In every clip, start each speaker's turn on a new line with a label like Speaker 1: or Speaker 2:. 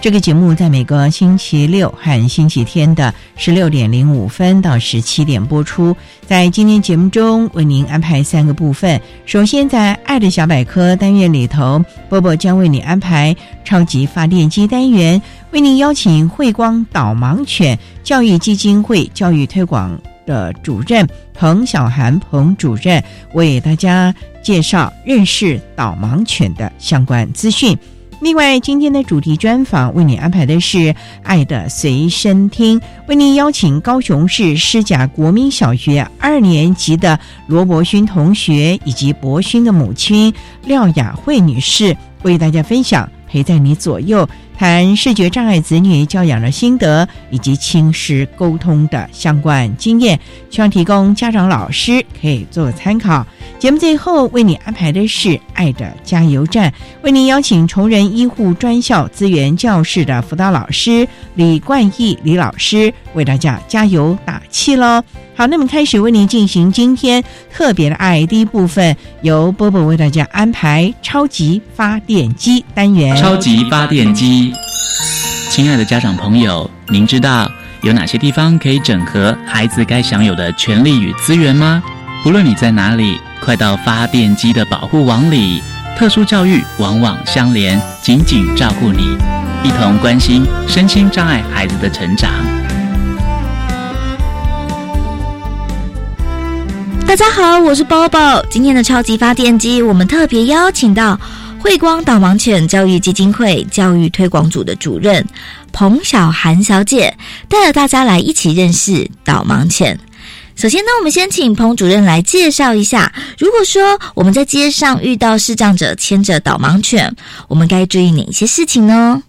Speaker 1: 这个节目在每个星期六和星期天的十六点零五分到十七点播出。在今天节目中，为您安排三个部分。首先，在“爱的小百科”单元里头，波波将为你安排“超级发电机”单元，为您邀请慧光导盲犬教育基金会教育推广的主任彭小涵彭主任，为大家介绍认识导盲犬的相关资讯。另外，今天的主题专访为你安排的是《爱的随身听》，为您邀请高雄市施甲国民小学二年级的罗伯勋同学以及伯勋的母亲廖雅慧女士，为大家分享陪在你左右。谈视觉障碍子女教养的心得，以及亲师沟通的相关经验，希望提供家长、老师可以做参考。节目最后为你安排的是“爱的加油站”，为您邀请崇仁医护专校资源教室的辅导老师李冠义李老师为大家加油打气喽。好，那么开始为您进行今天特别的爱第一部分，由波波为大家安排超级发电机单元。
Speaker 2: 超级发电机，亲爱的家长朋友，您知道有哪些地方可以整合孩子该享有的权利与资源吗？无论你在哪里，快到发电机的保护网里。特殊教育网网相连，紧紧照顾你，一同关心身心障碍孩子的成长。
Speaker 3: 大家好，我是包包。今天的超级发电机，我们特别邀请到慧光导盲犬教育基金会教育推广组的主任彭小涵小姐，带着大家来一起认识导盲犬。首先呢，我们先请彭主任来介绍一下，如果说我们在街上遇到视障者牵着导盲犬，我们该注意哪些事情呢？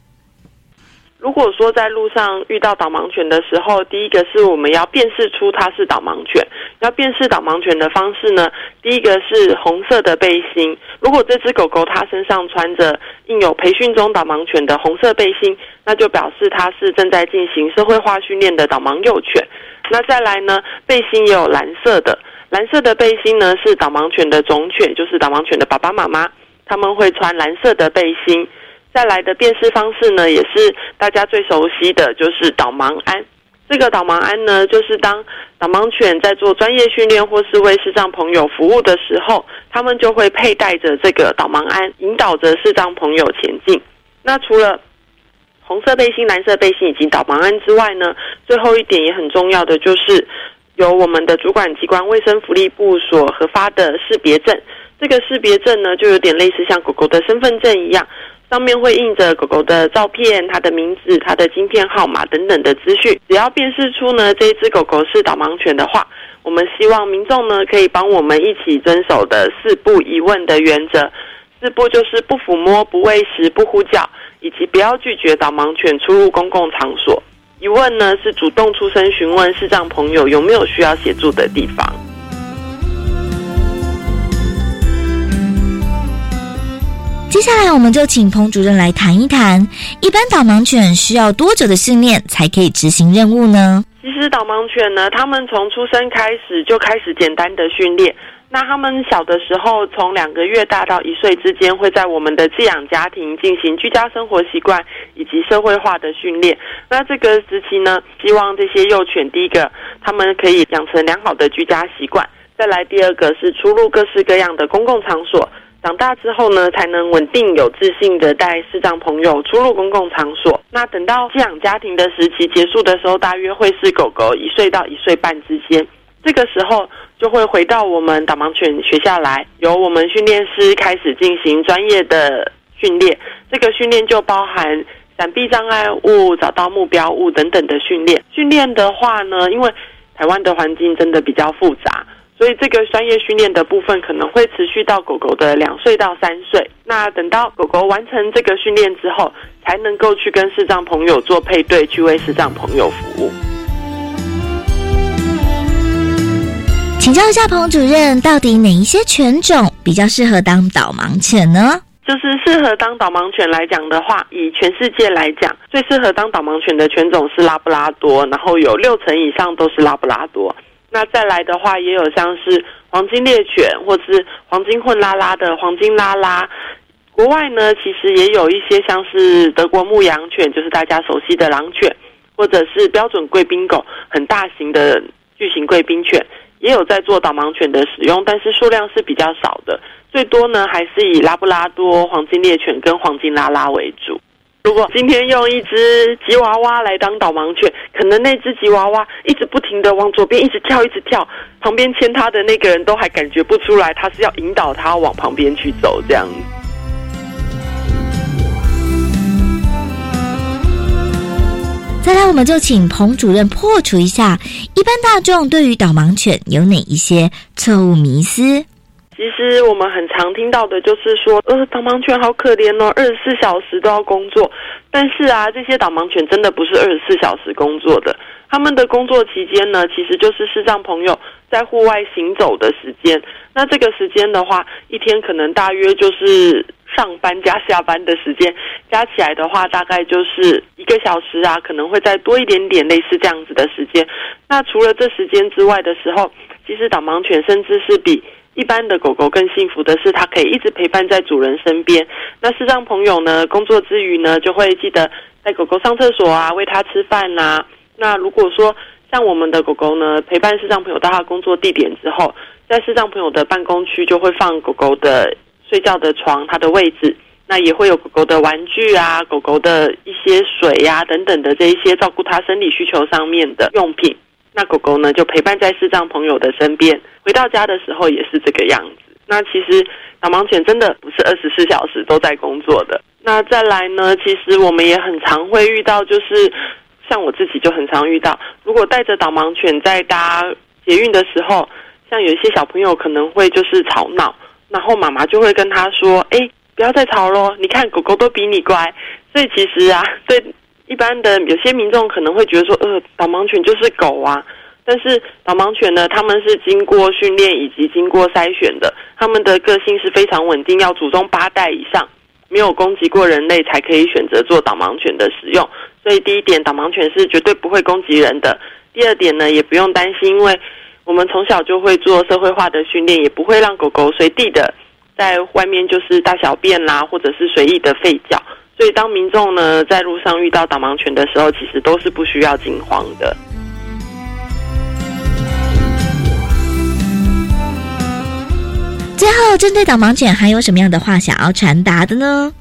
Speaker 4: 如果说在路上遇到导盲犬的时候，第一个是我们要辨识出它是导盲犬。要辨识导盲犬的方式呢，第一个是红色的背心。如果这只狗狗它身上穿着印有培训中导盲犬的红色背心，那就表示它是正在进行社会化训练的导盲幼犬。那再来呢，背心也有蓝色的，蓝色的背心呢是导盲犬的种犬，就是导盲犬的爸爸妈妈，他们会穿蓝色的背心。再来的辨识方式呢，也是大家最熟悉的就是导盲鞍。这个导盲鞍呢，就是当导盲犬在做专业训练或是为视障朋友服务的时候，他们就会佩戴着这个导盲鞍，引导着视障朋友前进。那除了红色背心、蓝色背心以及导盲鞍之外呢，最后一点也很重要的就是由我们的主管机关卫生福利部所核发的识别证。这个识别证呢，就有点类似像狗狗的身份证一样。上面会印着狗狗的照片、它的名字、它的晶片号码等等的资讯。只要辨识出呢这一只狗狗是导盲犬的话，我们希望民众呢可以帮我们一起遵守的四不疑问的原则。四不就是不抚摸、不喂食、不呼叫，以及不要拒绝导盲犬出入公共场所。疑问呢是主动出声询问视障朋友有没有需要协助的地方。
Speaker 3: 接下来，我们就请彭主任来谈一谈，一般导盲犬需要多久的训练才可以执行任务呢？
Speaker 4: 其实导盲犬呢，他们从出生开始就开始简单的训练。那他们小的时候，从两个月大到一岁之间，会在我们的寄养家庭进行居家生活习惯以及社会化的训练。那这个时期呢，希望这些幼犬，第一个他们可以养成良好的居家习惯；再来第二个是出入各式各样的公共场所。长大之后呢，才能稳定有自信的带视障朋友出入公共场所。那等到寄养家庭的时期结束的时候，大约会是狗狗一岁到一岁半之间。这个时候就会回到我们导盲犬学校来，由我们训练师开始进行专业的训练。这个训练就包含闪避障碍物、找到目标物等等的训练。训练的话呢，因为台湾的环境真的比较复杂，所以这个专业训练的部分可能会持续到狗狗的两岁到三岁。那等到狗狗完成这个训练之后，才能够去跟视障朋友做配对，去为视障朋友服务。
Speaker 3: 请教一下彭主任，到底哪一些犬种比较适合当导盲犬呢？
Speaker 4: 就是适合当导盲犬来讲的话，以全世界来讲，最适合当导盲犬的犬种是拉布拉多，然后有六成以上都是拉布拉多。那再来的话，也有像是黄金猎犬，或是黄金混拉拉的黄金拉拉。国外呢，其实也有一些像是德国牧羊犬，就是大家熟悉的狼犬，或者是标准贵宾狗，很大型的巨型贵宾犬。也有在做导盲犬的使用，但是数量是比较少的，最多呢还是以拉布拉多、黄金猎犬跟黄金拉拉为主。如果今天用一只吉娃娃来当导盲犬，可能那只吉娃娃一直不停的往左边一直跳，一直跳，旁边牵它的那个人都还感觉不出来，他是要引导它往旁边去走这样。
Speaker 3: 再来，我们就请彭主任破除一下一般大众对于导盲犬有哪一些错误迷思。
Speaker 4: 其实我们很常听到的就是说，呃，导盲犬好可怜哦，二十四小时都要工作。但是啊，这些导盲犬真的不是二十四小时工作的，他们的工作期间呢，其实就是视障朋友在户外行走的时间。那这个时间的话，一天可能大约就是。上班加下班的时间加起来的话，大概就是一个小时啊，可能会再多一点点，类似这样子的时间。那除了这时间之外的时候，其实导盲犬甚至是比一般的狗狗更幸福的是，它可以一直陪伴在主人身边。那视障朋友呢，工作之余呢，就会记得带狗狗上厕所啊，喂它吃饭呐。那如果说像我们的狗狗呢，陪伴视障朋友到它工作地点之后，在视障朋友的办公区就会放狗狗的。睡觉的床，它的位置，那也会有狗狗的玩具啊，狗狗的一些水呀等等的这一些照顾它生理需求上面的用品。那狗狗呢，就陪伴在视障朋友的身边，回到家的时候也是这个样子。那其实导盲犬真的不是二十四小时都在工作的。那再来呢，其实我们也很常会遇到，就是像我自己就很常遇到，如果带着导盲犬在搭捷运的时候，像有一些小朋友可能会就是吵闹。然后妈妈就会跟他说：“哎，不要再吵喽！你看狗狗都比你乖。”所以其实啊，对一般的有些民众可能会觉得说：“呃，导盲犬就是狗啊。”但是导盲犬呢，他们是经过训练以及经过筛选的，他们的个性是非常稳定，要祖宗八代以上没有攻击过人类才可以选择做导盲犬的使用。所以第一点，导盲犬是绝对不会攻击人的。第二点呢，也不用担心，因为。我们从小就会做社会化的训练，也不会让狗狗随地的在外面就是大小便啦，或者是随意的吠叫。所以当民众呢在路上遇到导盲犬的时候，其实都是不需要惊慌的。
Speaker 3: 最后，针对导盲犬还有什么样的话想要传达的呢？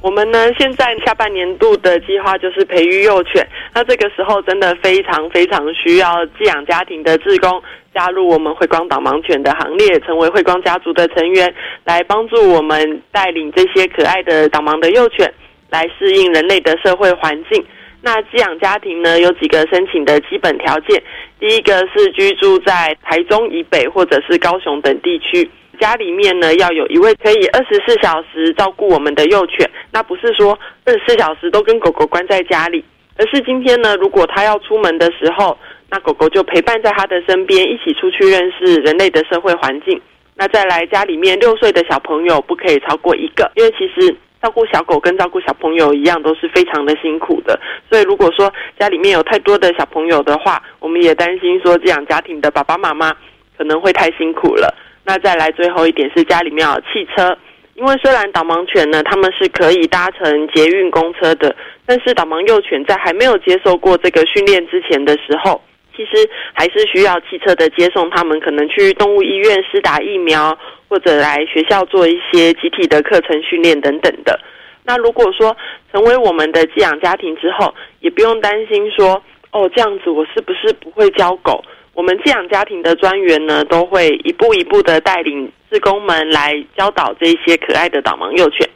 Speaker 4: 我们呢，现在下半年度的计划就是培育幼犬。那这个时候真的非常非常需要寄养家庭的志工加入我们慧光导盲犬的行列，成为慧光家族的成员，来帮助我们带领这些可爱的导盲的幼犬来适应人类的社会环境。那寄养家庭呢，有几个申请的基本条件，第一个是居住在台中以北或者是高雄等地区。家里面呢要有一位可以二十四小时照顾我们的幼犬，那不是说二十四小时都跟狗狗关在家里，而是今天呢，如果他要出门的时候，那狗狗就陪伴在他的身边，一起出去认识人类的社会环境。那再来家里面六岁的小朋友不可以超过一个，因为其实。照顾小狗跟照顾小朋友一样，都是非常的辛苦的。所以如果说家里面有太多的小朋友的话，我们也担心说寄养家庭的爸爸妈妈可能会太辛苦了。那再来最后一点是家里面有汽车，因为虽然导盲犬呢，他们是可以搭乘捷运公车的，但是导盲幼犬在还没有接受过这个训练之前的时候，其实还是需要汽车的接送，他们可能去动物医院施打疫苗，或者来学校做一些集体的课程训练等等的。那如果说成为我们的寄养家庭之后，也不用担心说，哦，这样子我是不是不会教狗？我们寄养家庭的专员呢，都会一步一步的带领志工们来教导这些可爱的导盲幼犬。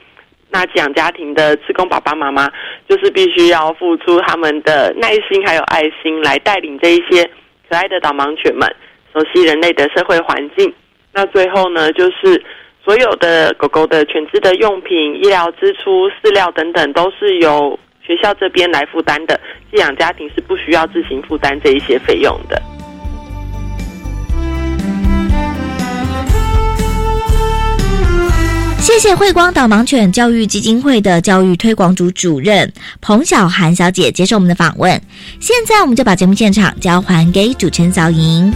Speaker 4: 那寄养家庭的职工爸爸妈妈，就是必须要付出他们的耐心还有爱心，来带领这一些可爱的导盲犬们熟悉人类的社会环境。那最后呢，就是所有的狗狗的犬只的用品、医疗支出、饲料等等，都是由学校这边来负担的。寄养家庭是不需要自行负担这一些费用的。
Speaker 3: 谢谢慧光导盲犬教育基金会的教育推广组主任彭小涵小姐接受我们的访问。现在我们就把节目现场交还给主持人小莹。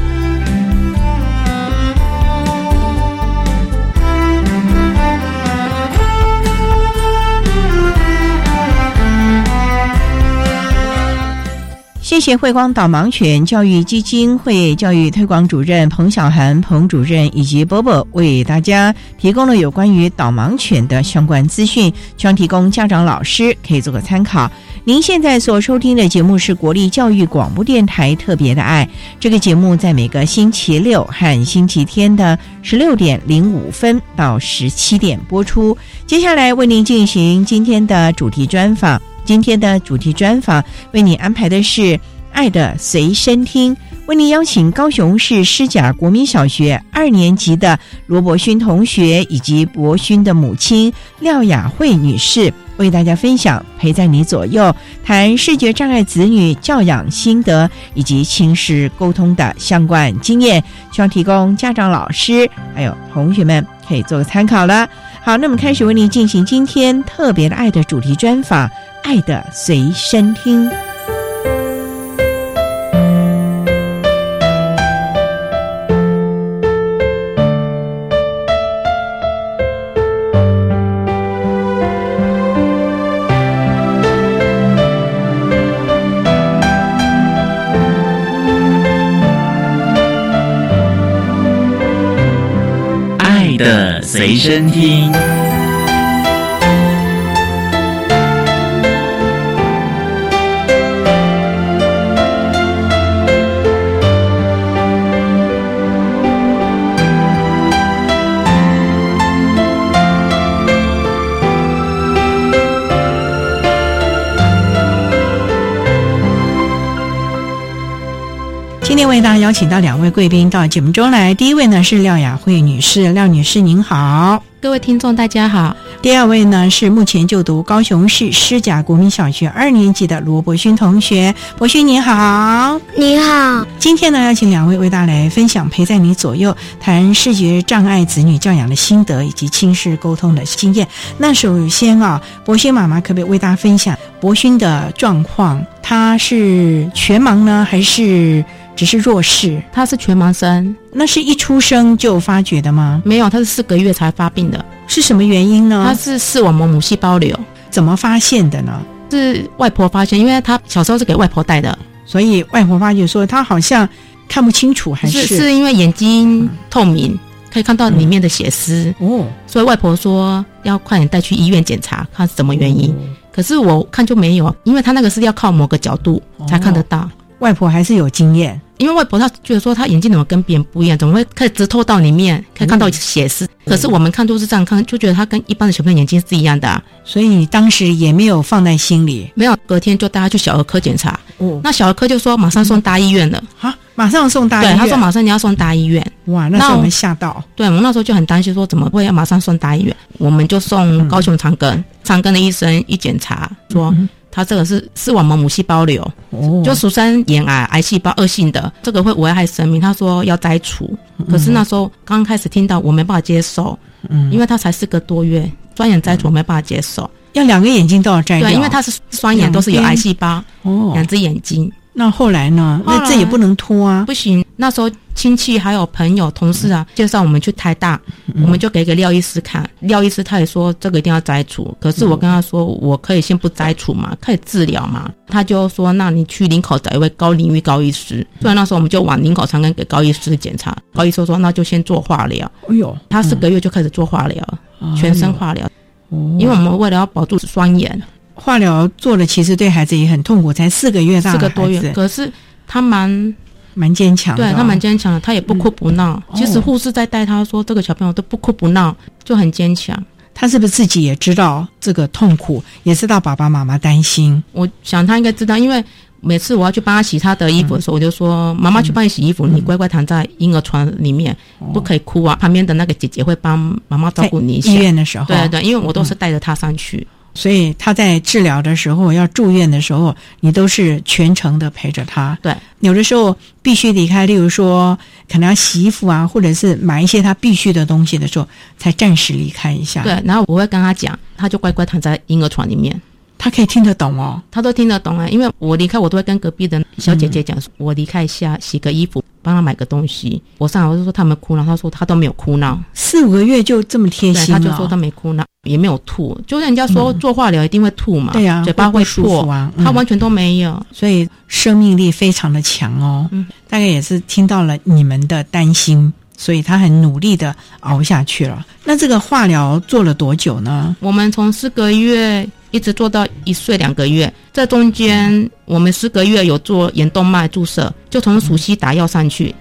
Speaker 5: 谢谢慧光导盲犬教育基金会教育推广主任彭小涵彭主任以及波波为大家提供了有关于导盲犬的相关资讯，希望提供家长老师可以做个参考。您现在所收听的节目是国立教育广播电台特别的爱，这个节目在每个星期六和星期天的十六点零五分到十七点播出。接下来为您进行今天的主题专访。今天的主题专访为你安排的是《爱的随身听》，为您邀请高雄市师甲国民小学二年级的罗伯勋同学以及伯勋的母亲廖雅慧女士，为大家分享陪在你左右，谈视觉障碍子女教养心得以及亲师沟通的相关经验，希望提供家长、老师还有同学们可以做个参考了。好，那么开始为您进行今天特别的爱的主题专访。爱的随身听。
Speaker 2: 爱的随身听。
Speaker 5: 天为大家邀请到两位贵宾到节目中来。第一位呢是廖雅慧女士，廖女士您好。
Speaker 6: 各位听众大家好。
Speaker 5: 第二位呢是目前就读高雄市师甲国民小学二年级的罗伯勋同学，伯勋您好。
Speaker 7: 你好。
Speaker 5: 今天呢邀请两位为大家来分享陪在你左右，谈视觉障碍子女教养的心得以及亲师沟通的经验。那首先啊，伯勋妈妈可不可以为大家分享伯勋的状况？他是全盲呢，还是？只是弱视，
Speaker 6: 他是全盲生，
Speaker 5: 那是一出生就发觉的吗？
Speaker 6: 没有，他是四个月才发病的。
Speaker 5: 是什么原因呢？
Speaker 6: 他是视网膜母细胞瘤，
Speaker 5: 怎么发现的呢？
Speaker 6: 是外婆发现，因为他小时候是给外婆带的，
Speaker 5: 所以外婆发觉说他好像看不清楚，还是
Speaker 6: 是因为眼睛透明，可以看到里面的血丝哦，所以外婆说要快点带去医院检查，看是什么原因。可是我看就没有，因为他那个是要靠某个角度才看得到。
Speaker 5: 外婆还是有经验，
Speaker 6: 因为外婆她觉得说她眼睛怎么跟别人不一样，怎么会可以直透到里面，可以看到血丝。可是我们看都是这样看，就觉得她跟一般的小朋友眼睛是一样的，
Speaker 5: 所以你当时也没有放在心里。
Speaker 6: 没有，隔天就带她去小儿科检查。哦，那小儿科就说马上送大医院了。
Speaker 5: 啊，马上送大医院？
Speaker 6: 对，他说马上你要送大医院。
Speaker 5: 哇，那时候我们吓到。
Speaker 6: 对，我们那时候就很担心，说怎么会要马上送大医院？我们就送高雄长庚，长庚的医生一检查说。他这个是视网膜母细胞瘤，就俗称眼癌，癌细胞恶性的，这个会危害生命。他说要摘除，可是那时候刚开始听到，我没办法接受，嗯，因为他才四个多月，双眼摘除没办法接受，
Speaker 5: 要两个眼睛都要摘掉。
Speaker 6: 对，因为他是双眼都是有癌细胞，哦，两只眼睛。
Speaker 5: 那后来呢？那这也不能拖啊！
Speaker 6: 不行，那时候亲戚还有朋友、同事啊，介绍我们去台大，我们就给个廖医师看。廖医师他也说这个一定要摘除，可是我跟他说，我可以先不摘除嘛，可以治疗嘛。他就说，那你去林口找一位高领域高医师。所以那时候我们就往林口长庚给高医师检查。高医生说，那就先做化疗。哎呦，他四个月就开始做化疗，全身化疗，因为我们为了要保住双眼。
Speaker 5: 化疗做了，其实对孩子也很痛苦，才四个月大，
Speaker 6: 四个多月。可是他蛮
Speaker 5: 蛮坚强，
Speaker 6: 对他蛮坚强的，他也不哭不闹。其实护士在带他说，这个小朋友都不哭不闹，就很坚强。
Speaker 5: 他是不是自己也知道这个痛苦，也知道爸爸妈妈担心？
Speaker 6: 我想他应该知道，因为每次我要去帮他洗他的衣服的时候，我就说：“妈妈去帮你洗衣服，你乖乖躺在婴儿床里面，不可以哭啊。”旁边的那个姐姐会帮妈妈照顾你。
Speaker 5: 医院的时候，
Speaker 6: 对对，因为我都是带着他上去。
Speaker 5: 所以他在治疗的时候，要住院的时候，你都是全程的陪着他。
Speaker 6: 对，
Speaker 5: 有的时候必须离开，例如说可能要洗衣服啊，或者是买一些他必须的东西的时候，才暂时离开一下。
Speaker 6: 对，然后我会跟他讲，他就乖乖躺在婴儿床里面。
Speaker 5: 他可以听得懂哦，
Speaker 6: 他都听得懂啊，因为我离开，我都会跟隔壁的小姐姐讲，我离开一下，洗个衣服，帮他买个东西。我上来我就说他们哭闹，他说他都没有哭闹，
Speaker 5: 四五个月就这么贴心
Speaker 6: 他就说他没哭闹，也没有吐，就人家说做化疗一定会吐嘛，
Speaker 5: 对呀，
Speaker 6: 嘴巴会
Speaker 5: 破啊，
Speaker 6: 他完全都没有，
Speaker 5: 所以生命力非常的强哦。嗯，大概也是听到了你们的担心，所以他很努力的熬下去了。那这个化疗做了多久呢？
Speaker 6: 我们从四个月。一直做到一岁两个月，这中间我们十个月有做眼动脉注射，就从熟悉打药上去。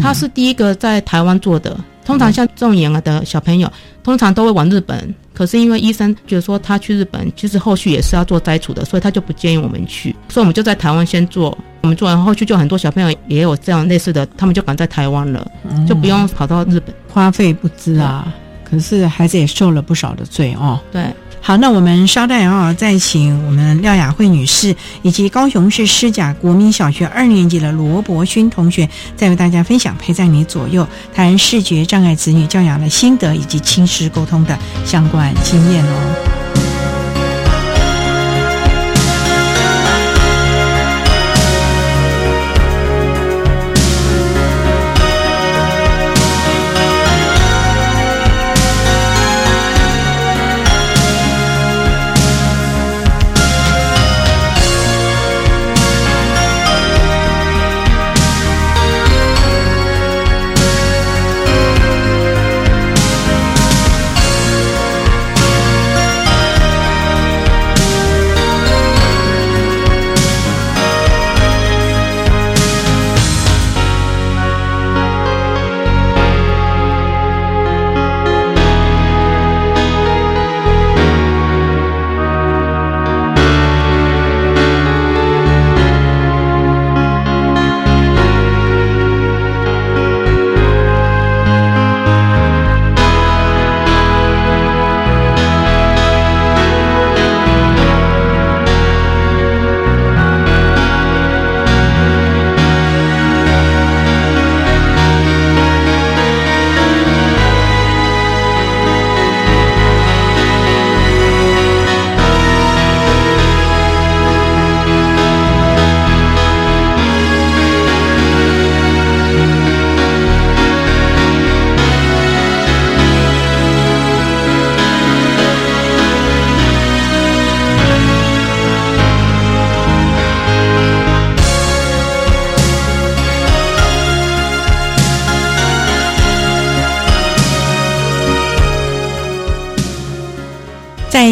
Speaker 6: 他是第一个在台湾做的。通常像这种眼儿的小朋友，通常都会往日本。可是因为医生觉得说他去日本，其实后续也是要做摘除的，所以他就不建议我们去。所以我们就在台湾先做。我们做完后续就很多小朋友也有这样类似的，他们就赶在台湾了，就不用跑到日本，
Speaker 5: 花费不知啊。可是孩子也受了不少的罪哦。
Speaker 6: 对。
Speaker 5: 好，那我们稍待啊，再请我们廖雅慧女士以及高雄市师甲国民小学二年级的罗伯勋同学，再为大家分享陪在你左右谈视觉障碍子女教养的心得以及亲师沟通的相关经验哦。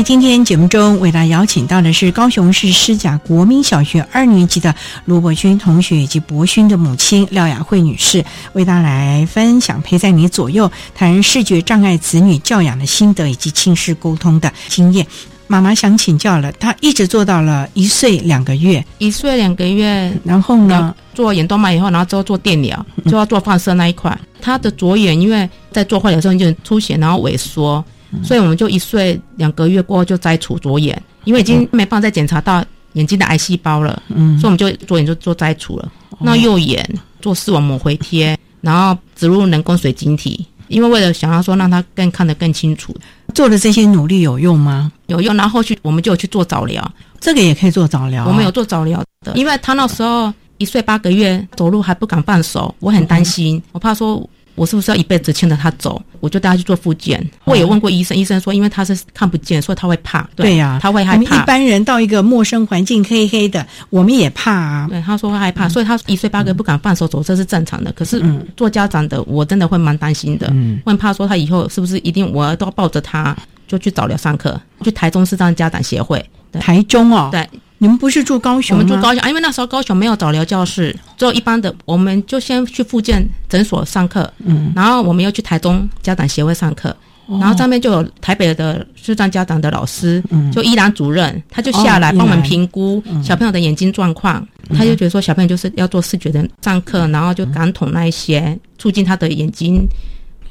Speaker 5: 在今天节目中，为大家邀请到的是高雄市师甲国民小学二年级的卢伯勋同学以及博勋的母亲廖雅慧女士，为大家来分享陪在你左右谈视觉障碍子女教养的心得以及亲师沟通的经验。妈妈想请教了，她一直做到了一岁两个月，
Speaker 6: 一岁两个月，
Speaker 5: 然后呢，
Speaker 6: 做眼动脉以后，然后之后做电疗，就要做放射那一块。她的左眼因为在做化疗的时候就出血，然后萎缩。所以我们就一岁两个月过后就摘除左眼，因为已经没办法再检查到眼睛的癌细胞了，嗯，所以我们就左眼就做摘除了。那右眼做视网膜回贴，然后植入人工水晶体，因为为了想要说让他更看得更清楚，
Speaker 5: 做的这些努力有用吗？
Speaker 6: 有用。然后后续我们就有去做早疗，
Speaker 5: 这个也可以做早疗啊、
Speaker 6: 我们有做早疗的，因为他那时候一岁八个月，走路还不敢放手，我很担心，我怕说我是不是要一辈子牵着他走，我就带他去做复健。我也问过医生，医生说因为他是看不见，所以他会怕。
Speaker 5: 对呀、
Speaker 6: 他会
Speaker 5: 我们一。般人到一个陌生环境，黑黑的，我们也怕啊。
Speaker 6: 对，他说会害怕，所以他一岁八个月不敢放手走，这是正常的。可是
Speaker 5: 嗯
Speaker 6: 做家长的，我真的会蛮担心的，
Speaker 5: 嗯
Speaker 6: 会怕说他以后是不是一定我都要抱着他就去早疗上课，去台中市障家长协会。
Speaker 5: 台中哦，
Speaker 6: 对，
Speaker 5: 你们不是住高雄吗？
Speaker 6: 们住高雄，啊，因为那时候高雄没有早疗教室，只有一般的，我们就先去附健诊所上课，
Speaker 5: 嗯，
Speaker 6: 然后我们又去台中家长协会上课。
Speaker 5: 哦
Speaker 6: 然后上面就有台北的视障家长的老师，
Speaker 5: 嗯
Speaker 6: 就依兰主任，他就下来
Speaker 5: 哦
Speaker 6: 帮我们评估小朋友的眼睛状况。他就觉得说小朋友就是要做视觉的上课，然后就感统那一些，促进他的眼睛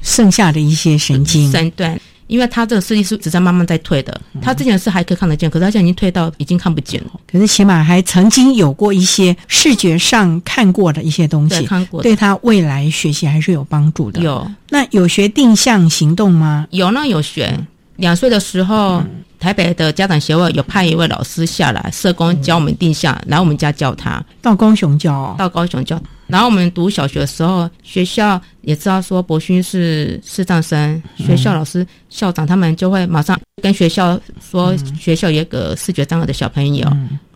Speaker 5: 剩下的一些神经，
Speaker 6: 神对。因为他这个视力是只在慢慢在退的，
Speaker 5: 嗯
Speaker 6: 他之前是还可以看得见，可是他现在已经退到已经看不见了。
Speaker 5: 可是起码还曾经有过一些视觉上看过的一些东
Speaker 6: 对，
Speaker 5: 西，
Speaker 6: 看过
Speaker 5: 对他未来学习还是有帮助的。
Speaker 6: 有
Speaker 5: 那有学定向行动吗？
Speaker 6: 有那有学，两岁的时候，台北的家长协会有派一位老师下来，社工教我们定向，来我们家教他，
Speaker 5: 到高雄教哦，
Speaker 6: 到高雄教。然后我们读小学的时候，学校也知道说博勋是视障生，学校老师、校长他们就会马上跟学校说，学校有一个视觉障碍的小朋友，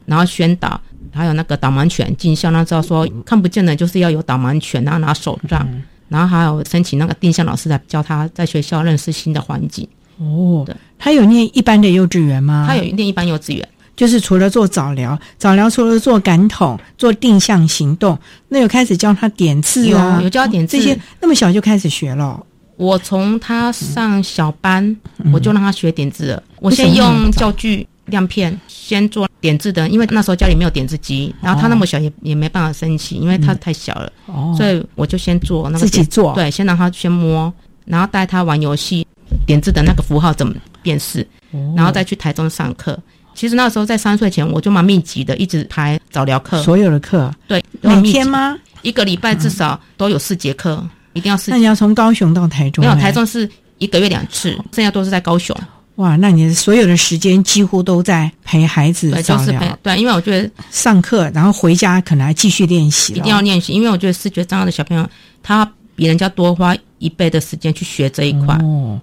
Speaker 6: 然后宣导。还有那个导盲犬进校，那知道说看不见的就是要有导盲犬，然后拿手杖，然后还有申请那个定向老师来教他在学校认识新的环境。
Speaker 5: 哦
Speaker 6: 对，
Speaker 5: 他有念一般的幼稚园吗？
Speaker 6: 他有念一般幼稚园，
Speaker 5: 就是除了做早疗，早疗除了做感统、做定向行动，那有开始教他点字啊，
Speaker 6: 有有教他点字
Speaker 5: 哦这些，那么小就开始学了。
Speaker 6: 我从他上小班，我就让他学点字了。我先用教具亮片先做点字的，因为那时候家里没有点字机，然后他那么小也也没办法升旗，因为他太小了，
Speaker 5: 哦，
Speaker 6: 所以我就先做那个
Speaker 5: 自己做，
Speaker 6: 对，先让他先摸，然后带他玩游戏，点字的那个符号怎么辨识，
Speaker 5: 哦
Speaker 6: 然后再去台中上课。其实那时候在三岁前，我就蛮密集的，一直排早疗课，
Speaker 5: 所有的课
Speaker 6: 对，
Speaker 5: 每天吗？
Speaker 6: 一个礼拜至少都有四节课，一定要四
Speaker 5: 那你要从高雄到台中？
Speaker 6: 没有，
Speaker 5: 哎
Speaker 6: 台中是一个月两次，剩下都是在高雄。
Speaker 5: 哇，那你所有的时间几乎都在陪孩子
Speaker 6: 对，
Speaker 5: 早
Speaker 6: 就是陪
Speaker 5: 疗、
Speaker 6: 对，因为我觉得
Speaker 5: 上课，然后回家可能还继续练习
Speaker 6: 一定要练习，因为我觉得视觉障碍的小朋友，他比人家多花一倍的时间去学这一块。
Speaker 5: 哦。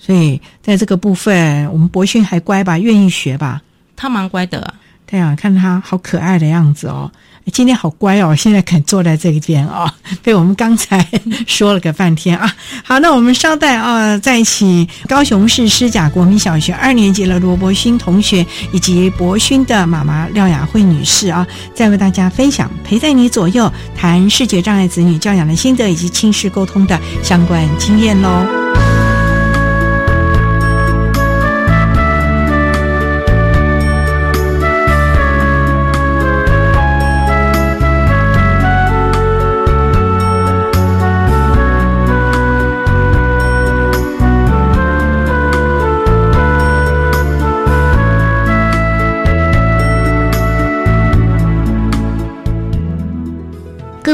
Speaker 5: 所以在这个部分，我们博讯还乖吧，愿意学吧。
Speaker 6: 他蛮乖的啊、
Speaker 5: 对啊，看他好可爱的样子哦。今天好乖哦，现在肯坐在这一边哦，被我们刚才说了个半天啊。好，那我们稍待啊，再请高雄市师甲国民小学二年级的罗博勋同学以及博勋的妈妈廖雅慧女士啊，再为大家分享陪在你左右谈视觉障碍子女教养的心得以及亲师沟通的相关经验喽。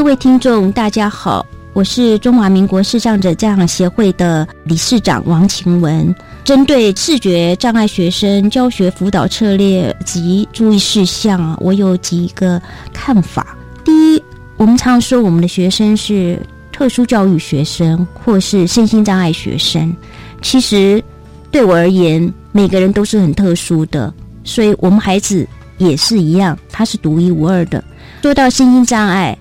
Speaker 7: 各位听众，大家好，我是中华民国视障者家长协会的理事长王晴文。针对视觉障碍学生教学辅导策略及注意事项，我有几个看法。第一，我们常说我们的学生是特殊教育学生或是身心障碍学生，其实对我而言，每个人都是很特殊的，所以我们孩子也是一样，他是独一无二的。说到身心障碍，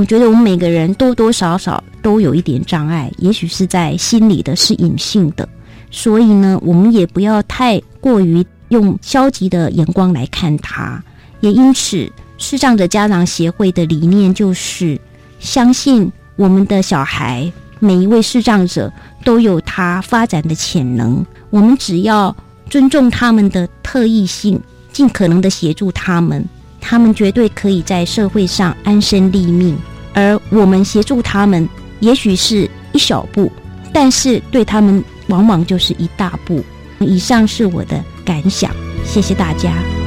Speaker 7: 我觉得我们每个人多多少少都有一点障碍，也许是在心里的，是隐性的。所以呢，我们也不要太过于用消极的眼光来看它。也因此，视障者家长协会的理念就是相信我们的小孩，每一位视障者都有他发展的潜能。我们只要尊重他们的特异性，尽可能的协助他们，他们绝对可以在社会上安身立命。而我们协助他们，也许是一小步，但是对他们往往就是一大步。以上是我的感想，谢谢大家。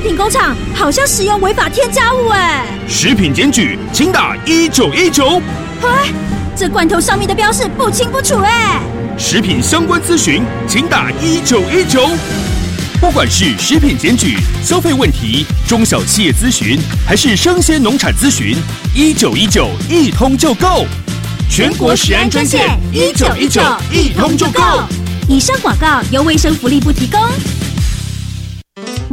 Speaker 8: 品工厂好像使用违法添加物哎！
Speaker 9: 食品检举，请打一九一九。
Speaker 8: 哎，这罐头上面的标示不清不楚哎！
Speaker 9: 食品相关咨询，请打一九一九。不管是食品检举、消费问题、中小企业咨询，还是生鲜农产咨询，一九一九一通就够。全国食安专线一九一九一通就够。
Speaker 8: 以上广告由卫生福利部提供。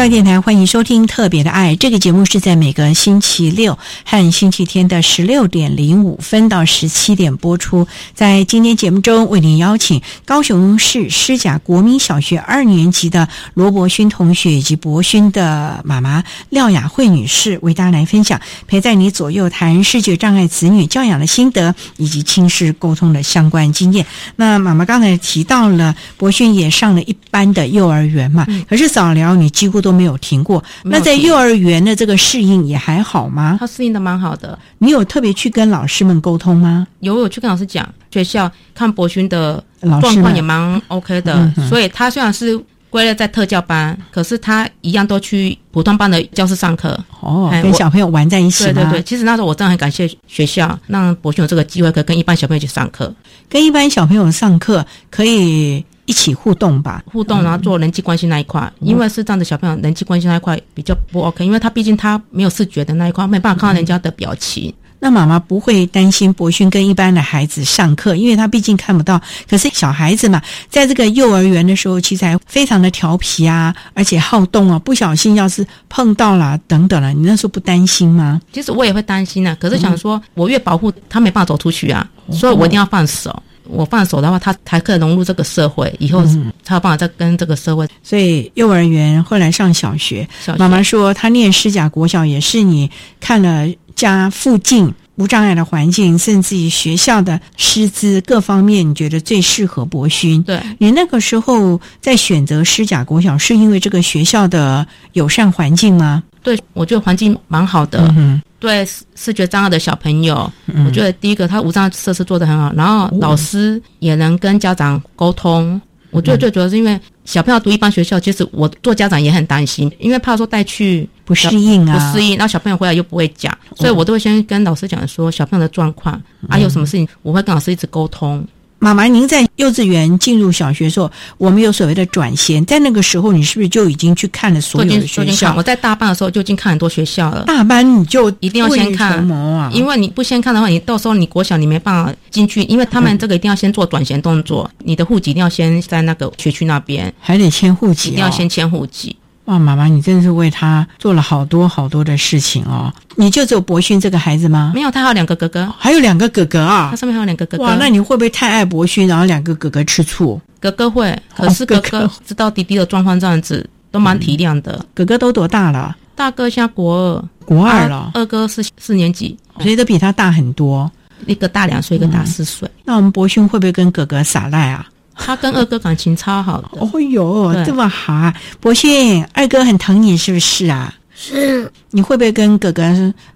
Speaker 5: 教育电台欢迎收听《特别的爱》这个节目，是在每个星期六和星期天的十六点零五分到十七点播出。在今天节目中，为您邀请高雄市师甲国民小学二年级的罗伯勋同学以及博勋的妈妈廖雅慧女士，为大家来分享陪在你左右谈视觉障碍子女教养的心得以及亲师沟通的相关经验。那妈妈刚才提到了博勋也上了一般的幼儿园嘛，可是早疗你几乎都。都没有停过。那在幼儿园的这个适应也还好吗？
Speaker 6: 他适应的蛮好的。
Speaker 5: 你有特别去跟老师们沟通吗？
Speaker 6: 有，有去跟老师讲。学校看博勋的状况也蛮 OK 的，所以他虽然是归类在特教班，可是他一样都去普通班的教室上课。
Speaker 5: 哦，跟小朋友玩在一起。
Speaker 6: 对对对，其实那时候我真的很感谢学校，让博勋有这个机会可以跟一般小朋友一起上课。
Speaker 5: 跟一般小朋友上课可以。一起互动吧，
Speaker 6: 互动，然后做人际关系那一块，因为是这样的小朋友人际关系那一块比较不 OK，因为他毕竟他没有视觉的那一块，没办法看到人家的表情。
Speaker 5: 那妈妈不会担心博勋跟一般的孩子上课，因为他毕竟看不到。可是小孩子嘛，在这个幼儿园的时候，其实还非常的调皮啊，而且好动啊，不小心要是碰到了等等了，你那时候不担心吗？
Speaker 6: 其实我也会担心啊，可是想说我越保护他没办法走出去啊，所以我一定要放手。我放手的话，他才可以融入这个社会，以后才有办法再跟这个社会。
Speaker 5: 所以幼儿园后来上小学，妈妈说他念师甲国小也是你看了家附近无障碍的环境，甚至于学校的师资各方面，你觉得最适合博勋。
Speaker 6: 对
Speaker 5: 你那个时候在选择师甲国小，是因为这个学校的友善环境吗？
Speaker 6: 对，我觉得环境蛮好的。嗯对视觉障碍的小朋友，我觉得第一个他无障碍设施做得很好，然后老师也能跟家长沟通。我觉得最主要是因为小朋友读一般学校，其实我做家长也很担心，因为怕说带去
Speaker 5: 不适应啊，
Speaker 6: 不适应，然后小朋友回来又不会讲，所以我都会先跟老师讲说小朋友的状况，啊有什么事情我会跟老师一直沟通。
Speaker 5: 妈妈，您在幼稚园进入小学的时候，我们有所谓的转衔，在那个时候，你是不是就已经去看了所有的学校？
Speaker 6: 我在大班的时候就已经看很多学校了。
Speaker 5: 大班你就
Speaker 6: 一定要先看，因为你不先看的话，你到时候你国小你没办法进去，因为他们这个一定要先做转衔动作，你的户籍一定要先在那个学区那边，
Speaker 5: 还得迁户籍，
Speaker 6: 一定要先迁户籍。
Speaker 5: 哇，妈妈，你真的是为他做了好多好多的事情哦！你就只有博勋这个孩子吗？
Speaker 6: 没有，他还有两个哥哥，
Speaker 5: 还有两个哥哥啊！
Speaker 6: 他上面还有两个哥哥。
Speaker 5: 哇，那你会不会太爱博勋，然后两个哥哥吃醋？
Speaker 6: 哥哥会，可是哥哥知道弟弟的状况这样子，都蛮体谅的。
Speaker 5: 哥哥都多大了？
Speaker 6: 大哥现在国二，
Speaker 5: 国二了。
Speaker 6: 二哥是四年级，
Speaker 5: 所以都比他大很多。
Speaker 6: 一个大两岁，一个大四岁。
Speaker 5: 那我们博勋会不会跟哥哥耍赖啊？
Speaker 6: 他跟二哥感情超好的。
Speaker 5: 哦哟，这么好啊！博信，二哥很疼你，是不是啊？
Speaker 10: 是。
Speaker 5: 你会不会跟哥哥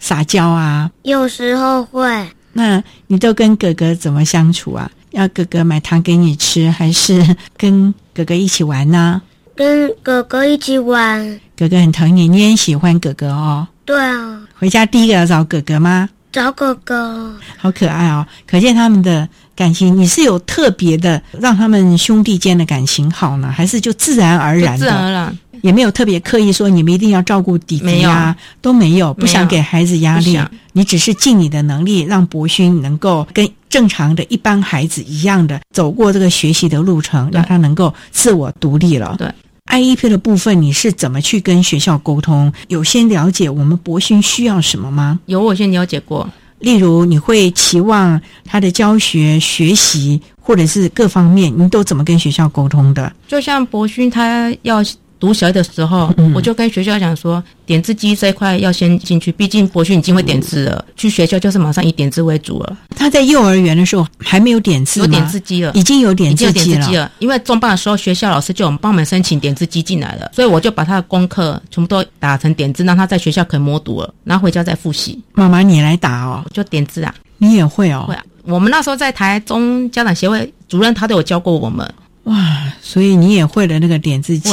Speaker 5: 撒娇啊？
Speaker 10: 有时候会。
Speaker 5: 那你都跟哥哥怎么相处啊？要哥哥买糖给你吃，还是跟哥哥一起玩呢？
Speaker 10: 跟哥哥一起玩。
Speaker 5: 哥哥很疼你，你也喜欢哥哥哦。
Speaker 10: 对啊。
Speaker 5: 回家第一个要找哥哥吗？
Speaker 10: 找哥哥。
Speaker 5: 好可爱哦！可见他们的。感情你是有特别的让他们兄弟间的感情好呢，还是就自然而然的？
Speaker 6: 自然而然，
Speaker 5: 也没有特别刻意说你们一定要照顾弟弟啊，都没有，不想给孩子压力。你只是尽你的能力，让博勋能够跟正常的一般孩子一样的走过这个学习的路程，让他能够自我独立了。
Speaker 6: 对
Speaker 5: ，IEP 的部分你是怎么去跟学校沟通？有先了解我们博勋需要什么吗？
Speaker 6: 有，我先了解过。
Speaker 5: 例如，你会期望他的教学、学习，或者是各方面，你都怎么跟学校沟通的？
Speaker 6: 就像博勋他要。读小的时候，我就跟学校讲说，点字机这一块要先进去，毕竟博勋已经会点字了。去学校就是马上以点字为主了。
Speaker 5: 他在幼儿园的时候还没有点字
Speaker 6: 有点字机了，
Speaker 5: 已经有点字机
Speaker 6: 了。因为中班的时候，学校老师就帮我们申请点字机进来了，所以我就把他的功课全部都打成点字，让他在学校可以摸读了，然后回家再复习。
Speaker 5: 妈妈，你来打哦，
Speaker 6: 就点字啊，
Speaker 5: 你也会哦，
Speaker 6: 会啊。我们那时候在台中家长协会主任，他都有教过我们。
Speaker 5: 哇，所以你也会了那个点字机。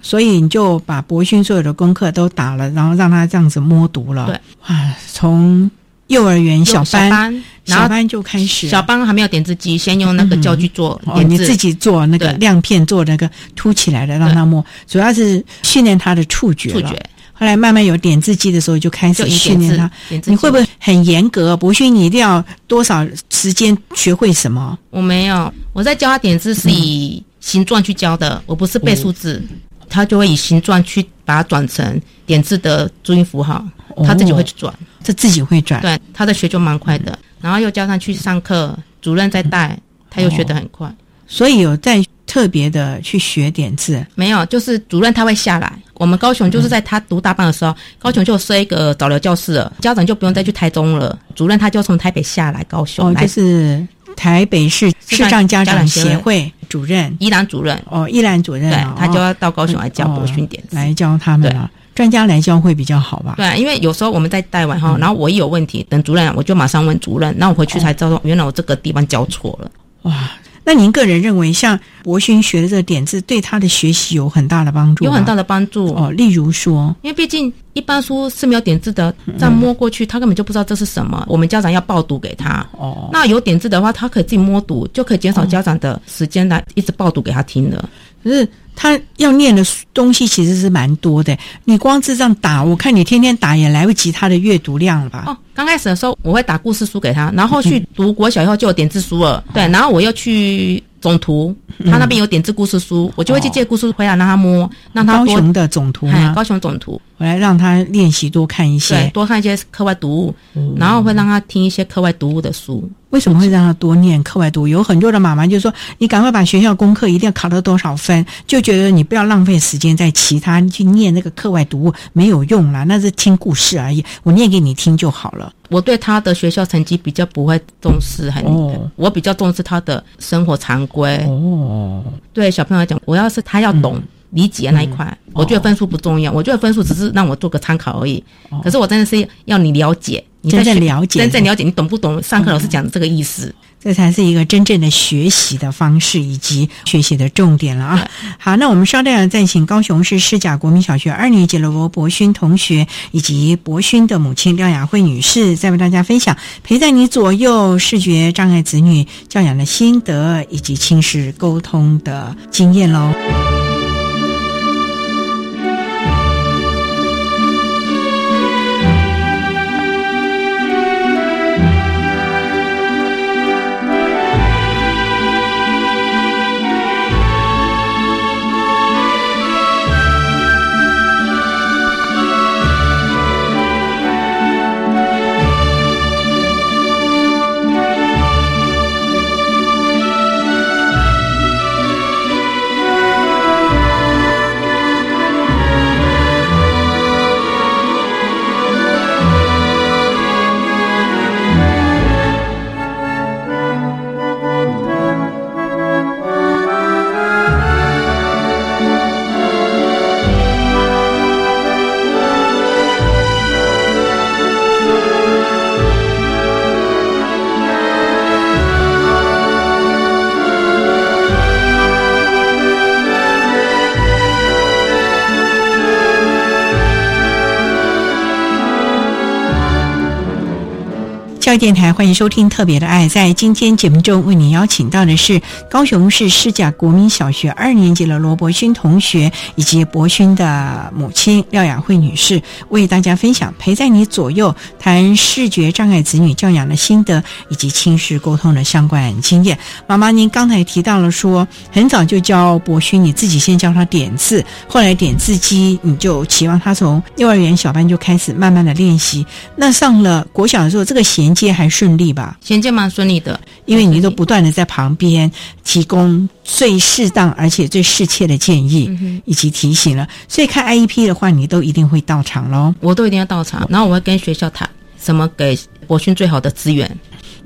Speaker 5: 所以你就把博勋所有的功课都打了，然后让他这样子摸读了。
Speaker 6: 对，
Speaker 5: 啊，从幼儿园小
Speaker 6: 班，
Speaker 5: 小班就开始，
Speaker 6: 小班还没有点字机，先用那个教具做
Speaker 5: 哦，你自己做那个亮片，做那个凸起来的让他摸，主要是训练他的触觉。
Speaker 6: 触觉。
Speaker 5: 后来慢慢有点字机的时候，就开始训练他。你会不会很严格？博勋，你一定要多少时间学会什么？
Speaker 6: 我没有，我在教他点字是以形状去教的，我不是背数字。他就会以形状去把它转成点字的注音符号，他自己会去转，
Speaker 5: 这自己会转。
Speaker 6: 对，他的学就蛮快的，然后又加上去上课，主任在带，他又学得很快。
Speaker 5: 所以有在特别的去学点字？
Speaker 6: 没有，就是主任他会下来。我们高雄就是在他读大班的时候，高雄就设一个早疗教室了，家长就不用再去台中了，主任他就从台北下来高雄。
Speaker 5: 哦，就是台北市视障家长协会。主任，
Speaker 6: 伊兰主任
Speaker 5: 哦，伊兰主任，
Speaker 6: 对他就要到高雄来教博训点
Speaker 5: 来教他们了。专家来教会比较好吧？
Speaker 6: 对，因为有时候我们在带完哈，然后我一有问题，等主任我就马上问主任，那我回去才知道，原来我这个地方教错了。
Speaker 5: 哇，那您个人认为，像博勋学的这个点字，对他的学习有很大的帮助？
Speaker 6: 有很大的帮助
Speaker 5: 哦。例如说，
Speaker 6: 因为毕竟一般书是没有点字的，这样摸过去，他根本就不知道这是什么。我们家长要报读给他。哦。那有点字的话，他可以自己摸读，就可以减少家长的时间来一直报读给他听的。
Speaker 5: 可是。他要念的东西其实是蛮多的，你光是这样打，我看你天天打也来不及他的阅读量了吧？
Speaker 6: 哦，刚开始的时候我会打故事书给他，然后去读国小以后就有点字书了，对，然后我又去。总图，他那边有点字故事书，我就会去借故事回来让他摸，让他
Speaker 5: 高雄的总图吗？
Speaker 6: 高雄总图，
Speaker 5: 回来让他练习多看一些，
Speaker 6: 多看一些课外读物，然后会让他听一些课外读物的书。
Speaker 5: 为什么会让他多念课外读物？有很多的妈妈就说：“你赶快把学校功课一定要考到多少分？”就觉得你不要浪费时间在其他去念那个课外读物没有用啦，那是听故事而已，我念给你听就好了。
Speaker 6: 我对他的学校成绩比较不会重视，很，我比较重视他的生活常规。哦，对小朋友来讲，我要是他要懂理解那一块，我觉得分数不重要，我觉得分数只是让我做个参考而已。可是我真的是要你了解，
Speaker 5: 真正了解，
Speaker 6: 真正了解，你懂不懂上课老师讲的这个意思？
Speaker 5: 这才是一个真正的学习的方式以及学习的重点了啊！好，那我们稍待再请高雄市市甲国民小学二年级的罗博勋同学以及博勋的母亲廖雅慧女士，再为大家分享陪在你左右视觉障碍子女教养的心得以及亲子沟通的经验喽。教育电台，欢迎收听《特别的爱》。在今天节目中，为你邀请到的是高雄市师甲国民小学二年级的罗伯勋同学，以及博勋的母亲廖雅慧女士，为大家分享陪在你左右谈视觉障碍子女教养的心得，以及亲师沟通的相关经验。妈妈，您刚才提到了说，很早就教博勋，你自己先教他点字，后来点字机，你就期望他从幼儿园小班就开始慢慢的练习。那上了国小的时候，这个衔接还顺利吧？
Speaker 6: 衔接蛮顺利的，
Speaker 5: 因为你都不断的在旁边提供最适当而且最适切的建议，以及提醒了。所以看 IEP 的话，你都一定会到场喽。
Speaker 6: 我都一定要到场，然后我会跟学校谈什么给博勋最好的资源。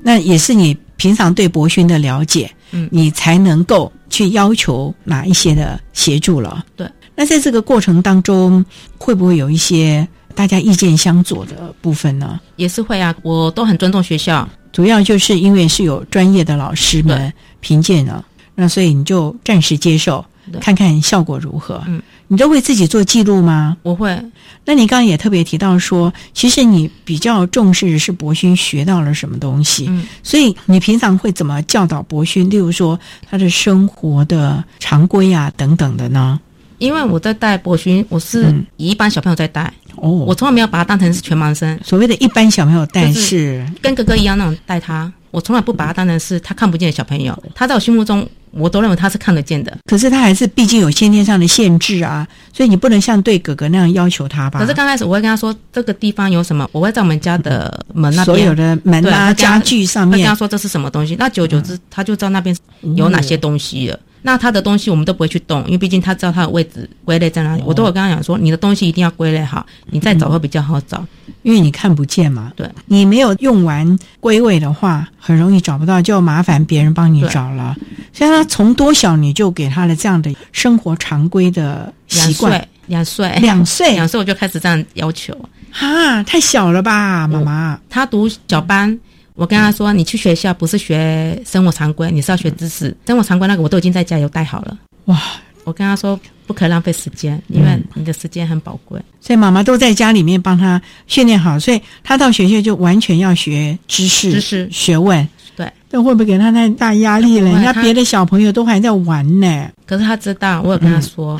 Speaker 5: 那也是你平常对博勋的了解，嗯，你才能够去要求哪一些的协助了。
Speaker 6: 对。
Speaker 5: 那在这个过程当中，会不会有一些？大家意见相左的部分呢，
Speaker 6: 也是会啊，我都很尊重学校，
Speaker 5: 主要就是因为是有专业的老师们评鉴了，那所以你就暂时接受，看看效果如何。嗯，你都会自己做记录吗？
Speaker 6: 我会。
Speaker 5: 那你刚刚也特别提到说，其实你比较重视的是博勋学到了什么东西，嗯，所以你平常会怎么教导博勋？例如说他的生活的常规啊等等的呢？
Speaker 6: 因为我在带博勋，我是以一般小朋友在带。哦，我从来没有把他当成是全盲生。
Speaker 5: 所谓的一般小朋友带是
Speaker 6: 跟哥哥一样那种带他，我从来不把他当成是他看不见的小朋友。他在我心目中，我都认为他是看得见的。
Speaker 5: 可是他还是毕竟有先天上的限制啊，所以你不能像对哥哥那样要求他吧？
Speaker 6: 可是刚开始我会跟他说这个地方有什么，我会在我们家的门那
Speaker 5: 边所有的门啊家具上面，
Speaker 6: 跟他说这是什么东西。那久久之他就知道那边有哪些东西了。那他的东西我们都不会去动，因为毕竟他知道他的位置归类在哪里。我都有跟他讲说，你的东西一定要归类好，你再找会比较好找，
Speaker 5: 因为你看不见嘛。
Speaker 6: 对，
Speaker 5: 你没有用完归位的话，很容易找不到，就麻烦别人帮你找了。所以他从多小你就给他的这样的生活常规的习惯，
Speaker 6: 两岁，
Speaker 5: 两岁，
Speaker 6: 两岁我就开始这样要求。
Speaker 5: 哈，太小了吧，妈妈。
Speaker 6: 他读小班。我跟他说：“你去学校不是学生活常规，你是要学知识。生活常规那个我都已经在家有带好了。”哇！我跟他说不可浪费时间，因为你的时间很宝贵。
Speaker 5: 所以妈妈都在家里面帮他训练好，所以他到学校就完全要学知识、
Speaker 6: 知识
Speaker 5: 学问。
Speaker 6: 对，
Speaker 5: 这会不会给他太大压力了？人家别的小朋友都还在玩呢。
Speaker 6: 可是他知道，我有跟他说：“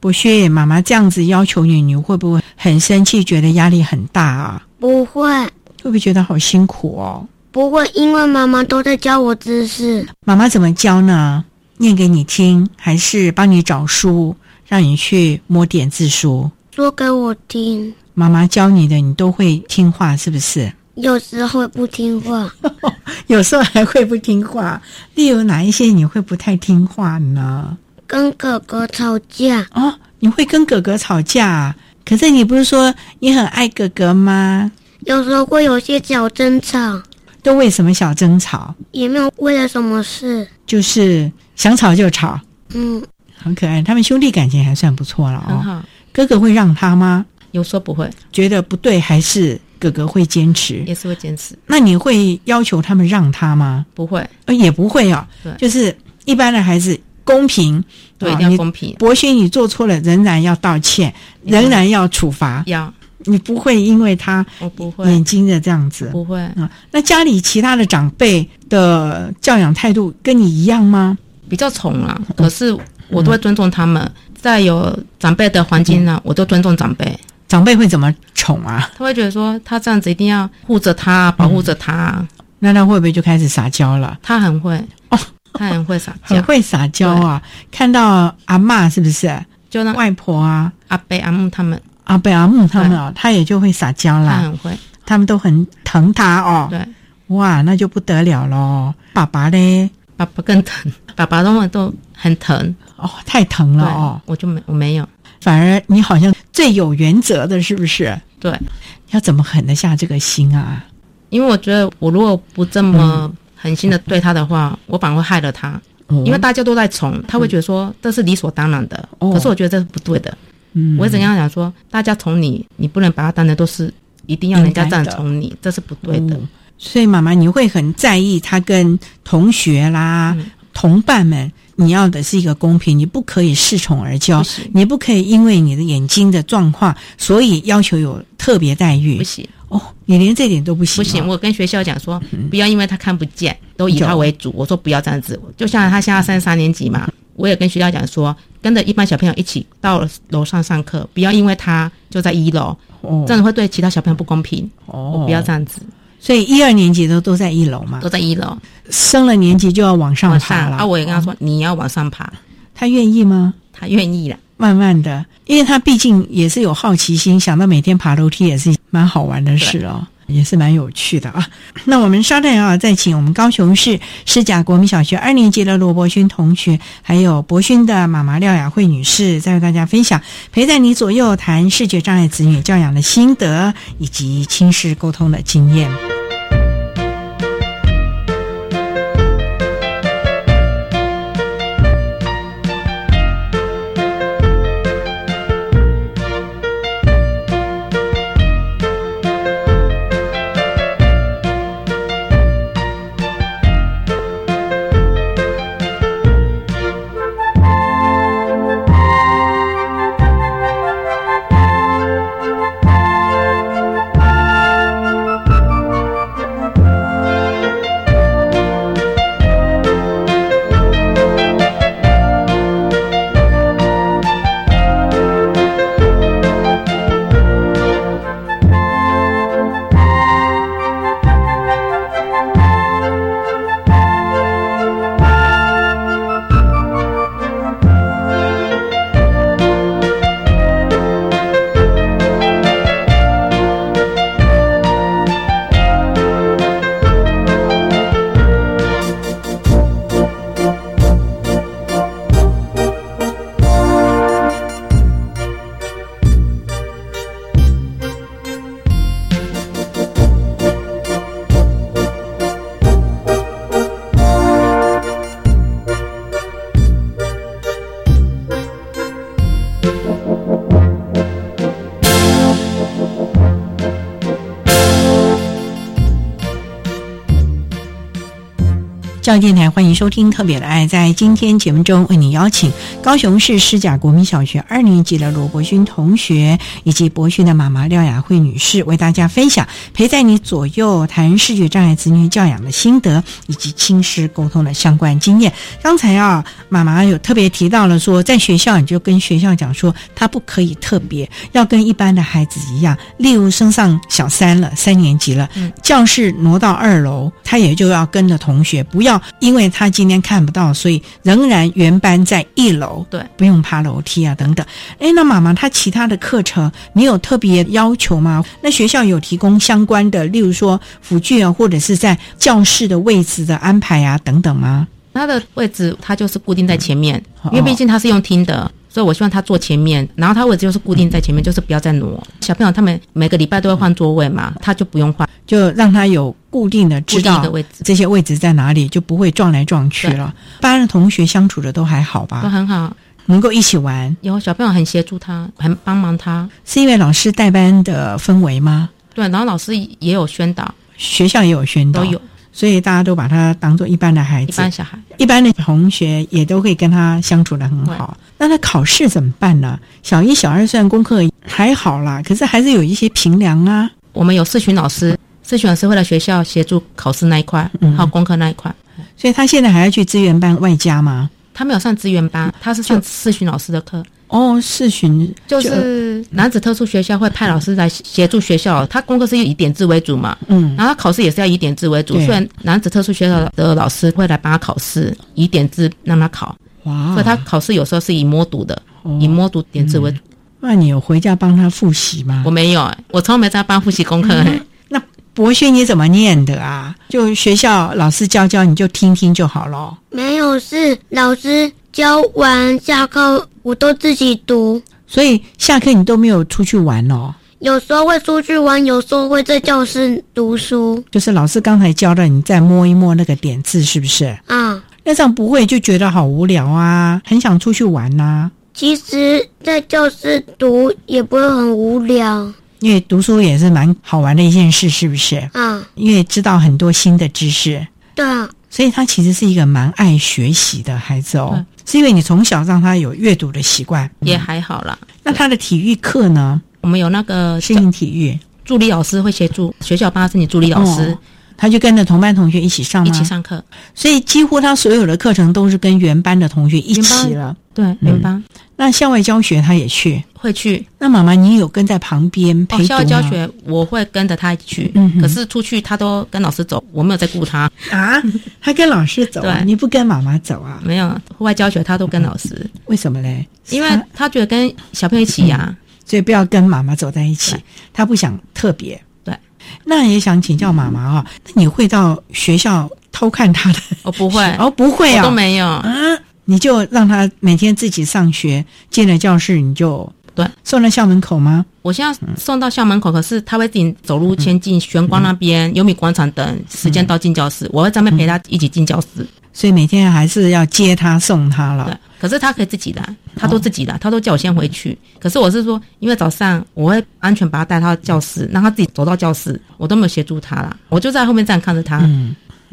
Speaker 5: 不屑妈妈这样子要求你，你会不会很生气，觉得压力很大啊？”
Speaker 10: 不会。
Speaker 5: 会不会觉得好辛苦哦？
Speaker 10: 不会，因为妈妈都在教我知识。
Speaker 5: 妈妈怎么教呢？念给你听，还是帮你找书，让你去摸点字书？
Speaker 10: 说给我听。
Speaker 5: 妈妈教你的，你都会听话，是不是？
Speaker 10: 有时候不听话，
Speaker 5: 有时候还会不听话。例如哪一些你会不太听话呢？
Speaker 10: 跟哥哥吵架
Speaker 5: 哦，你会跟哥哥吵架？可是你不是说你很爱哥哥吗？
Speaker 10: 有时候会有些小争吵。
Speaker 5: 都为什么小争吵？
Speaker 10: 也没有为了什么事，
Speaker 5: 就是想吵就吵。
Speaker 10: 嗯，
Speaker 5: 很可爱。他们兄弟感情还算不错了
Speaker 6: 哦。很好。
Speaker 5: 哥哥会让他吗？
Speaker 6: 有说不会，
Speaker 5: 觉得不对，还是哥哥会坚持？
Speaker 6: 也是会坚持。
Speaker 5: 那你会要求他们让他吗？
Speaker 6: 不会，
Speaker 5: 呃，也不会哦。
Speaker 6: 对，
Speaker 5: 就是一般的孩子公平，
Speaker 6: 对，一定要公平。
Speaker 5: 博勋，你做错了，仍然要道歉，仍然要处罚。
Speaker 6: 要。
Speaker 5: 你不会因为他
Speaker 6: 我不会
Speaker 5: 眼睛的这样子
Speaker 6: 不会
Speaker 5: 啊？那家里其他的长辈的教养态度跟你一样吗？
Speaker 6: 比较宠啊，可是我都会尊重他们。在有长辈的环境呢，我都尊重长辈。
Speaker 5: 长辈会怎么宠啊？
Speaker 6: 他会觉得说他这样子一定要护着他，保护着他。
Speaker 5: 那他会不会就开始撒娇了？
Speaker 6: 他很会哦，他很会撒娇，
Speaker 5: 很会撒娇啊！看到阿妈是不是？
Speaker 6: 就那
Speaker 5: 外婆啊、
Speaker 6: 阿伯、阿姆他们。
Speaker 5: 阿贝阿木他们哦，他也就会撒娇啦，
Speaker 6: 他很会，
Speaker 5: 他们都很疼他哦。
Speaker 6: 对，
Speaker 5: 哇，那就不得了喽。爸爸嘞，
Speaker 6: 爸爸更疼，爸爸他们都很疼
Speaker 5: 哦，太疼了哦。
Speaker 6: 我就没我没有，
Speaker 5: 反而你好像最有原则的，是不是？
Speaker 6: 对，
Speaker 5: 要怎么狠得下这个心啊？
Speaker 6: 因为我觉得我如果不这么狠心的对他的话，我反而会害了他。因为大家都在宠，他会觉得说这是理所当然的。可是我觉得这是不对的。嗯，我怎样讲说，大家宠你，你不能把他当成都是一定要人家这样宠你，这是不对的。
Speaker 5: 所以妈妈，你会很在意他跟同学啦、同伴们，你要的是一个公平，你不可以恃宠而骄，你不可以因为你的眼睛的状况，所以要求有特别待遇。
Speaker 6: 不行
Speaker 5: 哦，你连这点都不行？
Speaker 6: 不行，我跟学校讲说，不要因为他看不见，都以他为主。我说不要这样子，就像他现在三三年级嘛，我也跟学校讲说，跟着一般小朋友一起到楼上上课，不要因为他就在一楼，这样会对其他小朋友不公平。哦，不要这样子。
Speaker 5: 所以一二年级都都在一楼嘛，
Speaker 6: 都在一楼。
Speaker 5: 升了年级就要往上爬了。
Speaker 6: 啊，我也跟他说，你要往上爬，
Speaker 5: 他愿意吗？
Speaker 6: 他愿意了。
Speaker 5: 慢慢的，因为他毕竟也是有好奇心，想到每天爬楼梯也是蛮好玩的事哦，也是蛮有趣的啊。那我们稍等啊，再请我们高雄市师甲国民小学二年级的罗伯勋同学，还有博勋的妈妈廖雅慧女士，再为大家分享陪在你左右谈视觉障碍子女教养的心得以及亲师沟通的经验。教育电台欢迎收听《特别的爱》。在今天节目中，为你邀请高雄市师甲国民小学二年级的罗伯勋同学以及博勋的妈妈廖雅慧女士，为大家分享陪在你左右谈视觉障碍子女教养的心得以及亲师沟通的相关经验。刚才啊，妈妈有特别提到了说，在学校你就跟学校讲说，他不可以特别，要跟一般的孩子一样。例如升上小三了，三年级了，教室挪到二楼，他也就要跟着同学，不要。因为他今天看不到，所以仍然原班在一楼，
Speaker 6: 对，
Speaker 5: 不用爬楼梯啊，等等。哎，那妈妈，他其他的课程你有特别要求吗？那学校有提供相关的，例如说辅具啊，或者是在教室的位置的安排啊，等等吗？
Speaker 6: 他的位置他就是固定在前面，因为毕竟他是用听的。所以，我希望他坐前面，然后他位置就是固定在前面，就是不要再挪。小朋友他们每个礼拜都会换座位嘛，他就不用换，
Speaker 5: 就让他有固定的知道
Speaker 6: 位置，
Speaker 5: 这些位置在哪里，就不会撞来撞去了。班的同学相处的都还好吧？
Speaker 6: 都很好，
Speaker 5: 能够一起玩。
Speaker 6: 有小朋友很协助他，很帮忙他，
Speaker 5: 是因为老师带班的氛围吗？
Speaker 6: 对，然后老师也有宣导，
Speaker 5: 学校也有宣导，
Speaker 6: 都有。
Speaker 5: 所以大家都把他当做一般的孩子，
Speaker 6: 一般小孩，
Speaker 5: 一般的同学也都会跟他相处的很好。那他考试怎么办呢？小一、小二虽然功课还好啦，可是还是有一些平凉啊。
Speaker 6: 我们有四群老师，四群老师会来学校协助考试那一块，还有功课那一块。
Speaker 5: 所以他现在还要去资源班外加吗？
Speaker 6: 他没有上资源班，他是上四群老师的课。
Speaker 5: 哦，四群
Speaker 6: 就是男子特殊学校会派老师来协助学校，他功课是以点字为主嘛，嗯，然后考试也是要以点字为主，虽然男子特殊学校的老师会来帮他考试，以点字让他考，哇，所以他考试有时候是以摸读的，以摸读点字为主。
Speaker 5: 那你有回家帮他复习吗？
Speaker 6: 我没有，我从来没在帮复习功课。
Speaker 5: 那博轩你怎么念的啊？就学校老师教教，你就听听就好了。
Speaker 10: 没有，事老师。教完下课，我都自己读，
Speaker 5: 所以下课你都没有出去玩哦。
Speaker 10: 有时候会出去玩，有时候会在教室读书。
Speaker 5: 就是老师刚才教的，你再摸一摸那个点字，是不是？
Speaker 10: 啊，
Speaker 5: 那这样不会就觉得好无聊啊，很想出去玩呐。
Speaker 10: 其实，在教室读也不会很无聊，
Speaker 5: 因为读书也是蛮好玩的一件事，是不是？
Speaker 10: 嗯，
Speaker 5: 因为知道很多新的知识。
Speaker 10: 对啊，
Speaker 5: 所以他其实是一个蛮爱学习的孩子哦。是因为你从小让他有阅读的习惯，
Speaker 6: 也还好啦。
Speaker 5: 那他的体育课呢？
Speaker 6: 我们有那个
Speaker 5: 适应体育，
Speaker 6: 助理老师会协助学校帮他申请助理老师，
Speaker 5: 他就跟着同班同学一起上吗？
Speaker 6: 一起上课，
Speaker 5: 所以几乎他所有的课程都是跟原班的同学一起了。
Speaker 6: 对，原班。
Speaker 5: 那校外教学他也去，
Speaker 6: 会去。
Speaker 5: 那妈妈，你有跟在旁边陪？
Speaker 6: 校外教学我会跟着他一起去，嗯，可是出去他都跟老师走，我没有在顾他
Speaker 5: 啊。他跟老师走，
Speaker 6: 对，
Speaker 5: 你不跟妈妈走啊？
Speaker 6: 没有，户外教学他都跟老师，
Speaker 5: 为什么嘞？
Speaker 6: 因为他觉得跟小朋友一起呀，
Speaker 5: 所以不要跟妈妈走在一起，他不想特别。
Speaker 6: 对，
Speaker 5: 那也想请教妈妈啊，那你会到学校偷看他的？
Speaker 6: 我不会，
Speaker 5: 哦，不会啊，
Speaker 6: 都没有
Speaker 5: 啊。你就让他每天自己上学，进了教室你就
Speaker 6: 对
Speaker 5: 送到校门口吗？
Speaker 6: 我现在送到校门口，可是他会自己走路前进玄关那边、优米广场等，时间到进教室，我会在那边陪他一起进教室。
Speaker 5: 所以每天还是要接他送他了。
Speaker 6: 对，可是他可以自己来，他都自己来，他都叫我先回去。可是我是说，因为早上我会安全把他带到教室，让他自己走到教室，我都没有协助他啦，我就在后面这样看着他。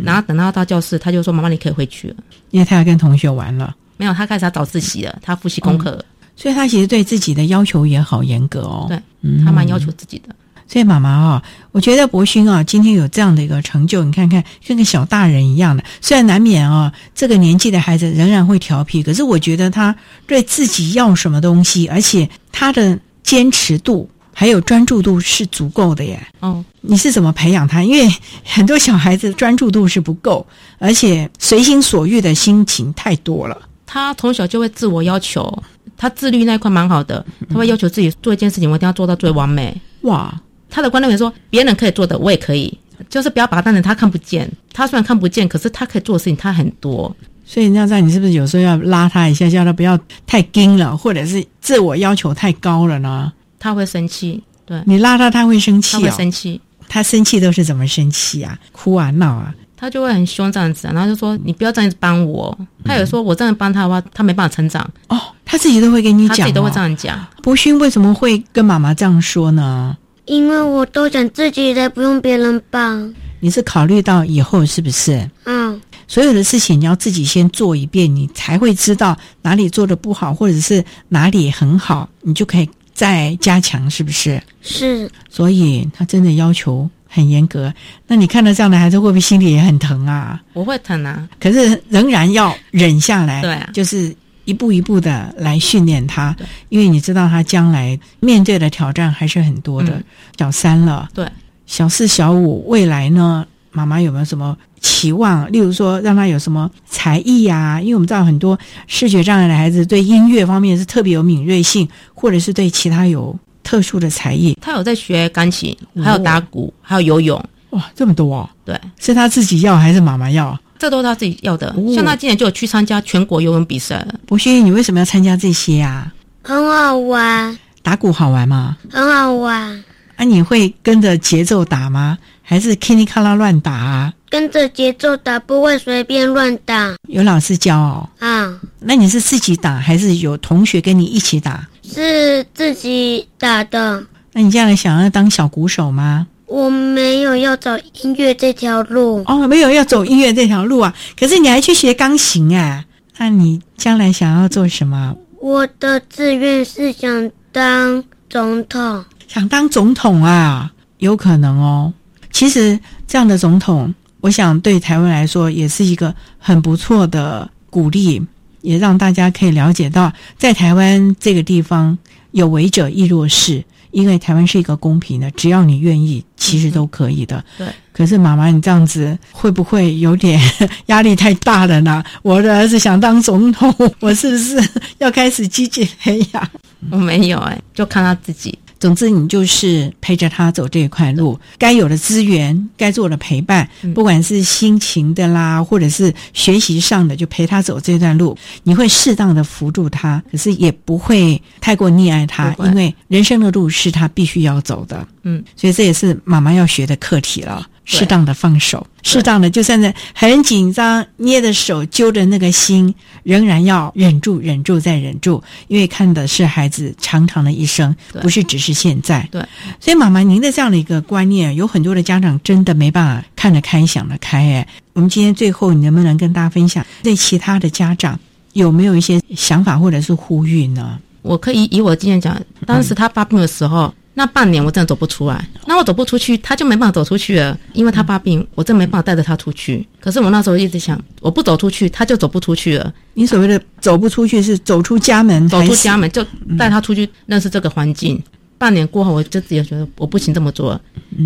Speaker 6: 然后等到到教室，他就说：“妈妈，你可以回去了。”
Speaker 5: 因为他要跟同学玩了。
Speaker 6: 没有，他开始要早自习了，他复习功课。
Speaker 5: 所以他其实对自己的要求也好严格哦。
Speaker 6: 对，他蛮要求自己的。
Speaker 5: 所以妈妈啊，我觉得博勋啊，今天有这样的一个成就，你看看，跟个小大人一样的。虽然难免啊，这个年纪的孩子仍然会调皮，可是我觉得他对自己要什么东西，而且他的坚持度。还有专注度是足够的耶。
Speaker 6: 哦，
Speaker 5: 你是怎么培养他？因为很多小孩子专注度是不够，而且随心所欲的心情太多了。
Speaker 6: 他从小就会自我要求，他自律那一块蛮好的。他会要求自己做一件事情，我一定要做到最完美。
Speaker 5: 哇，
Speaker 6: 他的观念是说，别人可以做的，我也可以，就是不要把他当成他看不见。他虽然看不见，可是他可以做的事情他很多。
Speaker 5: 所以那这样，你是不是有时候要拉他一下，叫他不要太硬了，或者是自我要求太高了呢？
Speaker 6: 他会生气，对
Speaker 5: 你拉他，他会生气，他
Speaker 6: 会生气。
Speaker 5: 他生气都是怎么生气啊？哭啊，闹啊？
Speaker 6: 他就会很凶这样子，然后就说：“你不要这样子帮我。”他有说：“我这样帮他的话，他没办法成长。”
Speaker 5: 哦，他自己都会跟你讲，他
Speaker 6: 自己都会这样讲。
Speaker 5: 博勋为什么会跟妈妈这样说呢？
Speaker 10: 因为我都想自己的，不用别人帮。
Speaker 5: 你是考虑到以后是不是？
Speaker 10: 嗯，
Speaker 5: 所有的事情你要自己先做一遍，你才会知道哪里做的不好，或者是哪里很好，你就可以。在加强是不是？
Speaker 10: 是，
Speaker 5: 所以他真的要求很严格。那你看到这样的孩子，会不会心里也很疼啊？
Speaker 6: 我会疼啊，
Speaker 5: 可是仍然要忍下来。
Speaker 6: 对，
Speaker 5: 就是一步一步的来训练他，因为你知道他将来面对的挑战还是很多的。小三了，
Speaker 6: 对，
Speaker 5: 小四、小五，未来呢？妈妈有没有什么期望？例如说，让他有什么才艺呀？因为我们知道很多视觉障碍的孩子对音乐方面是特别有敏锐性，或者是对其他有特殊的才艺。
Speaker 6: 他有在学钢琴，还有打鼓，还有游泳。
Speaker 5: 哇，这么多哦！
Speaker 6: 对，
Speaker 5: 是他自己要还是妈妈要？
Speaker 6: 这都是他自己要的。像他今年就有去参加全国游泳比赛。
Speaker 5: 博勋，你为什么要参加这些呀？
Speaker 10: 很好玩。
Speaker 5: 打鼓好玩吗？
Speaker 10: 很好玩。
Speaker 5: 啊，你会跟着节奏打吗？还是噼里咔啦乱打啊？
Speaker 10: 跟着节奏打，不会随便乱打。
Speaker 5: 有老师教哦。
Speaker 10: 啊，
Speaker 5: 那你是自己打，还是有同学跟你一起打？
Speaker 10: 是自己打的。
Speaker 5: 那你将来想要当小鼓手吗？
Speaker 10: 我没有要走音乐这条路。
Speaker 5: 哦，没有要走音乐这条路啊。可是你还去学钢琴啊？那你将来想要做什么？
Speaker 10: 我的志愿是想当总统。
Speaker 5: 想当总统啊？有可能哦。其实这样的总统，我想对台湾来说也是一个很不错的鼓励，也让大家可以了解到，在台湾这个地方有为者亦若是，因为台湾是一个公平的，只要你愿意，其实都可以的。
Speaker 6: 对。
Speaker 5: 可是妈妈，你这样子会不会有点压力太大了呢？我的儿子想当总统，我是不是要开始积极培养？
Speaker 6: 我没有哎，就看他自己。
Speaker 5: 总之，你就是陪着他走这一块路，该有的资源，该做的陪伴，不管是心情的啦，或者是学习上的，就陪他走这段路。你会适当的扶助他，可是也不会太过溺爱他，因为人生的路是他必须要走的。
Speaker 6: 嗯，
Speaker 5: 所以这也是妈妈要学的课题了。适当的放手，适当的就算在很紧张、捏着手、揪着那个心，仍然要忍住、忍住再忍住，因为看的是孩子长长的一生，不是只是现在。
Speaker 6: 对，
Speaker 5: 所以妈妈，您的这样的一个观念，有很多的家长真的没办法看得开、想得开。哎，我们今天最后，你能不能跟大家分享，对其他的家长有没有一些想法或者是呼吁呢？
Speaker 6: 我可以以我的经验讲，当时他发病的时候。那半年我真的走不出来，那我走不出去，他就没办法走出去了，因为他发病，我真没办法带着他出去。可是我那时候一直想，我不走出去，他就走不出去了。
Speaker 5: 你所谓的走不出去，是走出家门，
Speaker 6: 走出家门就带他出去认识这个环境。半年过后，我就自己觉得我不行这么做，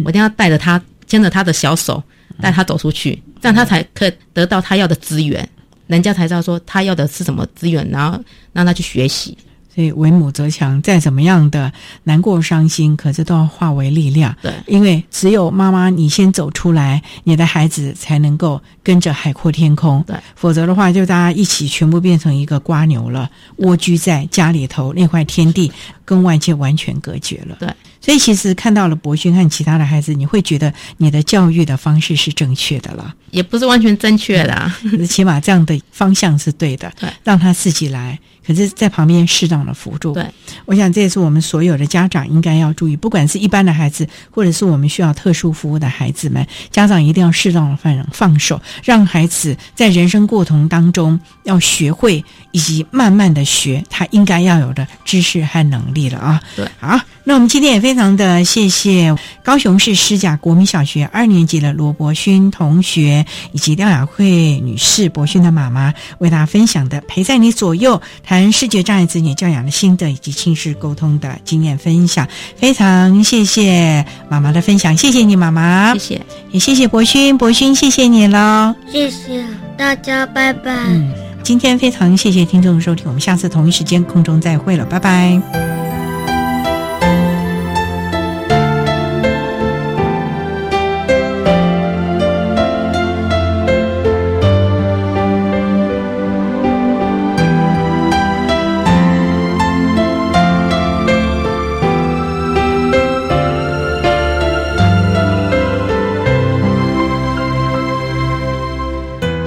Speaker 6: 我一定要带着他，牵着他的小手，带他走出去，这样他才可以得到他要的资源，人家才知道说他要的是什么资源，然后让他去学习。
Speaker 5: 所以为母则强，再怎么样的难过伤心，可是都要化为力量。
Speaker 6: 对，
Speaker 5: 因为只有妈妈你先走出来，你的孩子才能够跟着海阔天空。
Speaker 6: 对，
Speaker 5: 否则的话，就大家一起全部变成一个瓜牛了，蜗居在家里头那块天地，跟外界完全隔绝了。
Speaker 6: 对，
Speaker 5: 所以其实看到了博勋和其他的孩子，你会觉得你的教育的方式是正确的了，
Speaker 6: 也不是完全正确的，
Speaker 5: 起码这样的方向是对的。
Speaker 6: 对，
Speaker 5: 让他自己来。可是，在旁边适当的辅助。
Speaker 6: 对，
Speaker 5: 我想这也是我们所有的家长应该要注意，不管是一般的孩子，或者是我们需要特殊服务的孩子们，家长一定要适当的放放手，让孩子在人生过程当中要学会，以及慢慢的学他应该要有的知识和能力了啊。
Speaker 6: 对，
Speaker 5: 好，那我们今天也非常的谢谢高雄市师甲国民小学二年级的罗伯勋同学，以及廖雅慧女士博勋的妈妈为大家分享的陪在你左右。谈视觉障碍子女教养的心得以及亲子沟通的经验分享，非常谢谢妈妈的分享，谢谢你妈妈，
Speaker 6: 谢谢，
Speaker 5: 也谢谢博勋，博勋谢谢你喽，
Speaker 10: 谢谢大家，拜拜。
Speaker 5: 嗯，今天非常谢谢听众的收听，我们下次同一时间空中再会了，拜拜。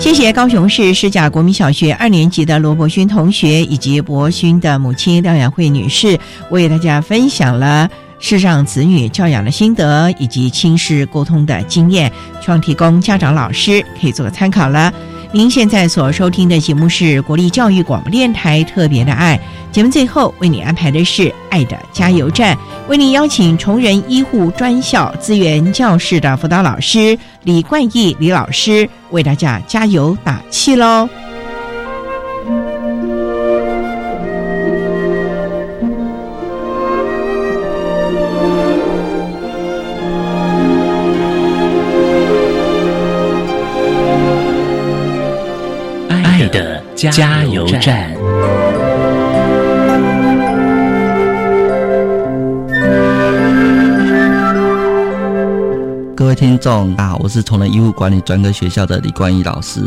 Speaker 5: 谢谢高雄市师甲国民小学二年级的罗伯勋同学以及伯勋的母亲廖雅慧女士，为大家分享了世上子女教养的心得以及亲师沟通的经验，希望提供家长老师可以做个参考了。您现在所收听的节目是国立教育广播电台特别的爱节目，最后为你安排的是爱的加油站，为您邀请崇仁医护专校资源教室的辅导老师李冠毅李老师为大家加油打气喽。
Speaker 2: 加油站。
Speaker 11: 各位听众啊，我是崇仁医务管理专科学校的李冠义老师。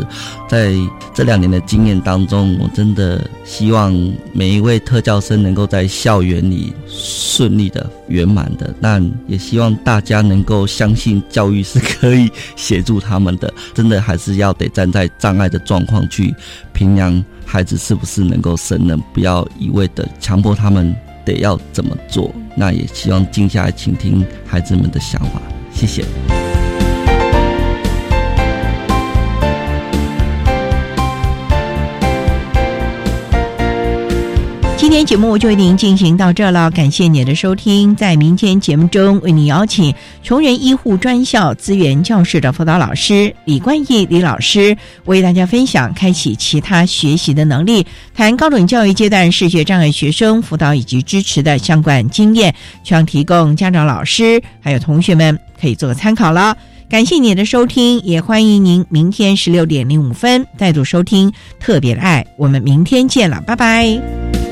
Speaker 11: 在这两年的经验当中，我真的希望每一位特教生能够在校园里顺利的、圆满的。但也希望大家能够相信教育是可以协助他们的。真的还是要得站在障碍的状况去评量孩子是不是能够胜任，不要一味的强迫他们得要怎么做。那也希望静下来倾听孩子们的想法。谢谢。
Speaker 5: 今天节目就为您进行到这了，感谢您的收听。在明天节目中，为您邀请穷人医护专校资源教室的辅导老师李冠义李老师，为大家分享开启其他学习的能力，谈高等教育阶段视觉障碍学生辅导以及支持的相关经验，希望提供家长、老师还有同学们可以做个参考了。感谢你的收听，也欢迎您明天十六点零五分再度收听特别的爱。我们明天见了，拜拜。